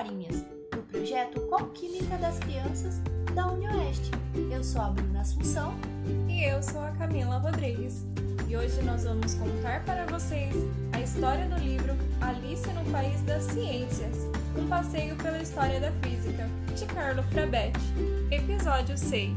Historinhas, do projeto Química das Crianças da UniOeste. Eu sou a Bruna Assunção. E eu sou a Camila Rodrigues. E hoje nós vamos contar para vocês a história do livro Alice no País das Ciências, um passeio pela história da física, de Carlo Frabetti. Episódio 6.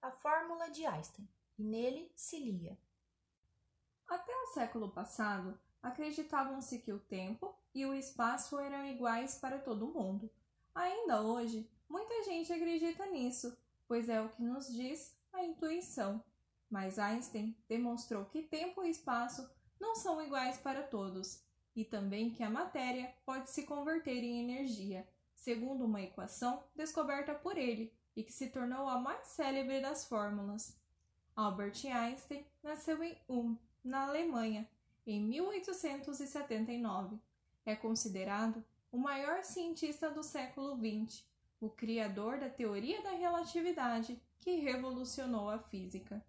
A Fórmula de Einstein, e nele se lia: Até o século passado, acreditavam-se que o tempo e o espaço eram iguais para todo mundo. Ainda hoje, muita gente acredita nisso, pois é o que nos diz a intuição. Mas Einstein demonstrou que tempo e espaço não são iguais para todos, e também que a matéria pode se converter em energia segundo uma equação descoberta por ele e que se tornou a mais célebre das fórmulas. Albert Einstein nasceu em Ulm, na Alemanha, em 1879. É considerado o maior cientista do século XX, o criador da teoria da relatividade que revolucionou a física.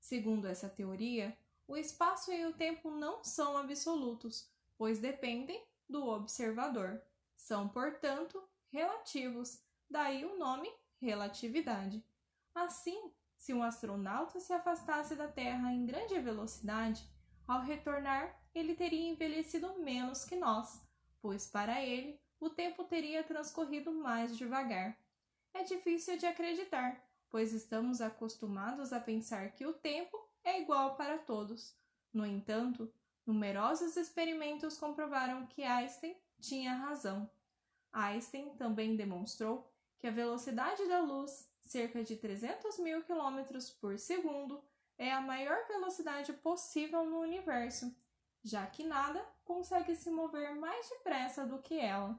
Segundo essa teoria, o espaço e o tempo não são absolutos, pois dependem do observador. São, portanto, relativos, daí o nome relatividade. Assim, se um astronauta se afastasse da Terra em grande velocidade, ao retornar ele teria envelhecido menos que nós, pois para ele o tempo teria transcorrido mais devagar. É difícil de acreditar, pois estamos acostumados a pensar que o tempo é igual para todos. No entanto, numerosos experimentos comprovaram que Einstein tinha razão. Einstein também demonstrou que a velocidade da luz, cerca de 300 mil quilômetros por segundo, é a maior velocidade possível no universo, já que nada consegue se mover mais depressa do que ela.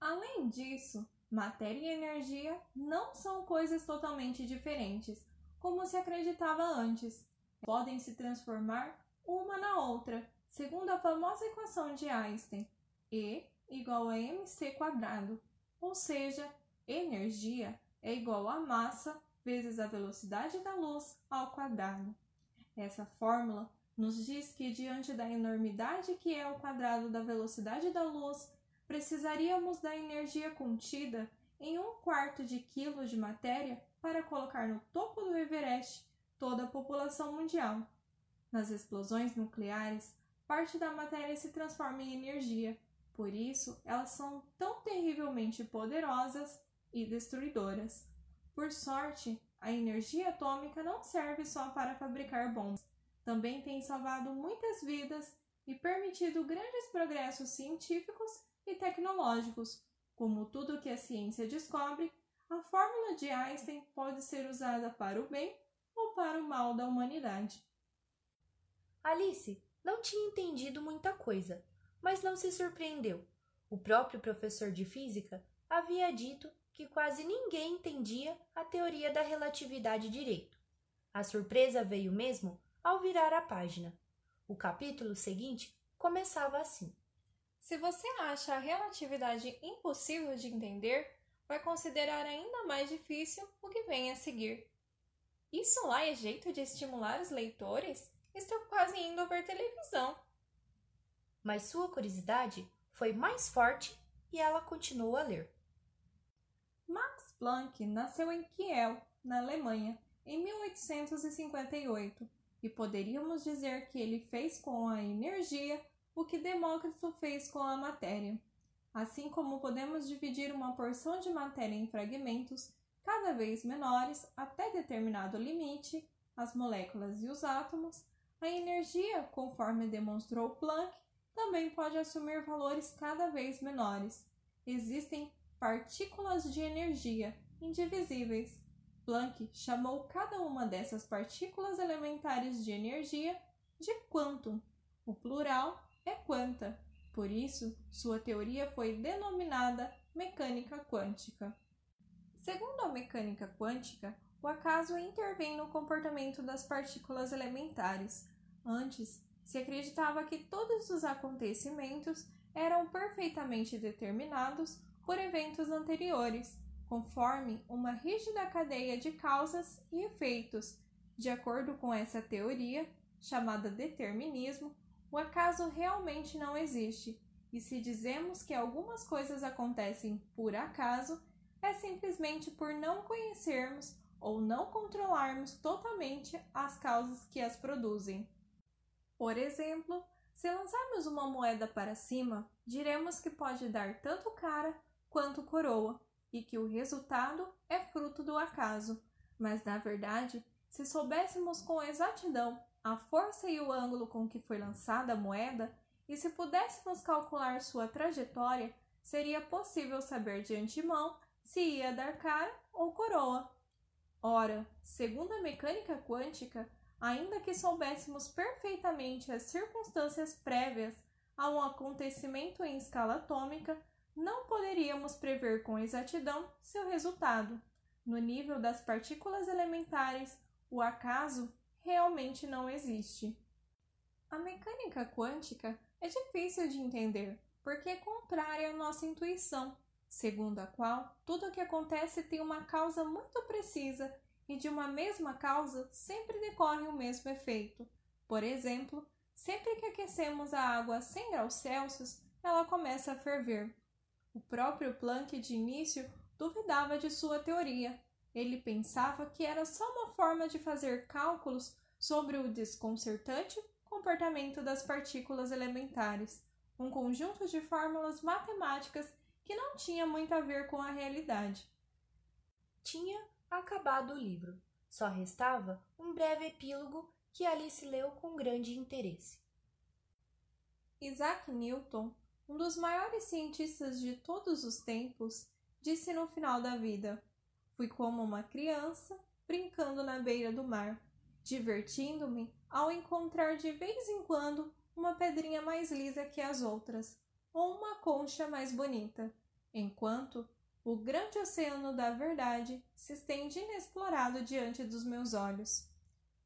Além disso, matéria e energia não são coisas totalmente diferentes, como se acreditava antes. Podem se transformar uma na outra, segundo a famosa equação de Einstein, E igual a mc quadrado, ou seja, energia é igual a massa vezes a velocidade da luz ao quadrado. Essa fórmula nos diz que, diante da enormidade que é o quadrado da velocidade da luz, precisaríamos da energia contida em um quarto de quilo de matéria para colocar no topo do Everest toda a população mundial. Nas explosões nucleares, parte da matéria se transforma em energia, por isso, elas são tão terrivelmente poderosas e destruidoras. Por sorte, a energia atômica não serve só para fabricar bombas, também tem salvado muitas vidas e permitido grandes progressos científicos e tecnológicos. Como tudo que a ciência descobre, a fórmula de Einstein pode ser usada para o bem ou para o mal da humanidade. Alice não tinha entendido muita coisa, mas não se surpreendeu. O próprio professor de física havia dito que quase ninguém entendia a teoria da relatividade direito. A surpresa veio mesmo ao virar a página. O capítulo seguinte começava assim: Se você acha a relatividade impossível de entender, vai considerar ainda mais difícil o que vem a seguir. Isso lá é jeito de estimular os leitores? Estou quase indo ver televisão mas sua curiosidade foi mais forte e ela continuou a ler. Max Planck nasceu em Kiel, na Alemanha, em 1858, e poderíamos dizer que ele fez com a energia o que Demócrito fez com a matéria. Assim como podemos dividir uma porção de matéria em fragmentos cada vez menores até determinado limite, as moléculas e os átomos, a energia, conforme demonstrou Planck, também pode assumir valores cada vez menores. Existem partículas de energia indivisíveis. Planck chamou cada uma dessas partículas elementares de energia de quantum. O plural é quanta, por isso sua teoria foi denominada mecânica quântica. Segundo a mecânica quântica, o acaso intervém no comportamento das partículas elementares. Antes, se acreditava que todos os acontecimentos eram perfeitamente determinados por eventos anteriores, conforme uma rígida cadeia de causas e efeitos. De acordo com essa teoria, chamada determinismo, o acaso realmente não existe, e se dizemos que algumas coisas acontecem por acaso, é simplesmente por não conhecermos ou não controlarmos totalmente as causas que as produzem. Por exemplo, se lançarmos uma moeda para cima, diremos que pode dar tanto cara quanto coroa e que o resultado é fruto do acaso. Mas, na verdade, se soubéssemos com exatidão a força e o ângulo com que foi lançada a moeda, e se pudéssemos calcular sua trajetória, seria possível saber de antemão se ia dar cara ou coroa. Ora, segundo a mecânica quântica, ainda que soubéssemos perfeitamente as circunstâncias prévias a um acontecimento em escala atômica, não poderíamos prever com exatidão seu resultado. No nível das partículas elementares, o acaso realmente não existe. A mecânica quântica é difícil de entender porque é contrária à nossa intuição, segundo a qual tudo o que acontece tem uma causa muito precisa e de uma mesma causa sempre decorre o mesmo efeito. Por exemplo, sempre que aquecemos a água a 100 graus Celsius, ela começa a ferver. O próprio Planck, de início, duvidava de sua teoria. Ele pensava que era só uma forma de fazer cálculos sobre o desconcertante comportamento das partículas elementares, um conjunto de fórmulas matemáticas que não tinha muito a ver com a realidade. Tinha acabado o livro. Só restava um breve epílogo que Alice leu com grande interesse. Isaac Newton, um dos maiores cientistas de todos os tempos, disse no final da vida: Fui como uma criança brincando na beira do mar, divertindo-me ao encontrar de vez em quando uma pedrinha mais lisa que as outras, ou uma concha mais bonita, enquanto o grande oceano da verdade se estende inexplorado diante dos meus olhos.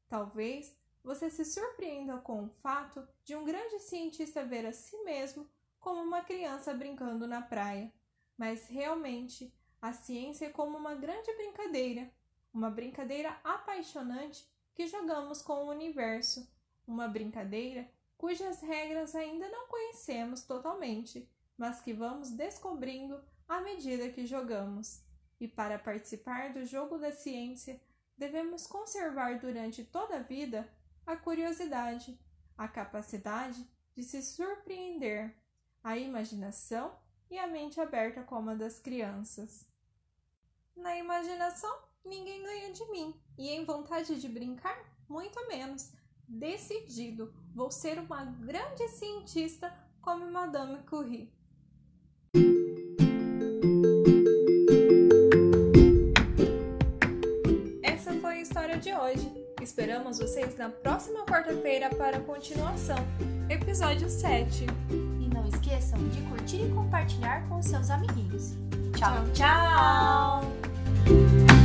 Talvez você se surpreenda com o fato de um grande cientista ver a si mesmo como uma criança brincando na praia, mas realmente a ciência é como uma grande brincadeira, uma brincadeira apaixonante que jogamos com o universo, uma brincadeira cujas regras ainda não conhecemos totalmente, mas que vamos descobrindo à medida que jogamos. E para participar do jogo da ciência, devemos conservar durante toda a vida a curiosidade, a capacidade de se surpreender, a imaginação e a mente aberta como a das crianças. Na imaginação, ninguém ganha de mim, e em vontade de brincar, muito menos. Decidido, vou ser uma grande cientista como Madame Curie. De hoje. Esperamos vocês na próxima quarta-feira para a continuação, episódio 7. E não esqueçam de curtir e compartilhar com seus amiguinhos. tchau! tchau. tchau.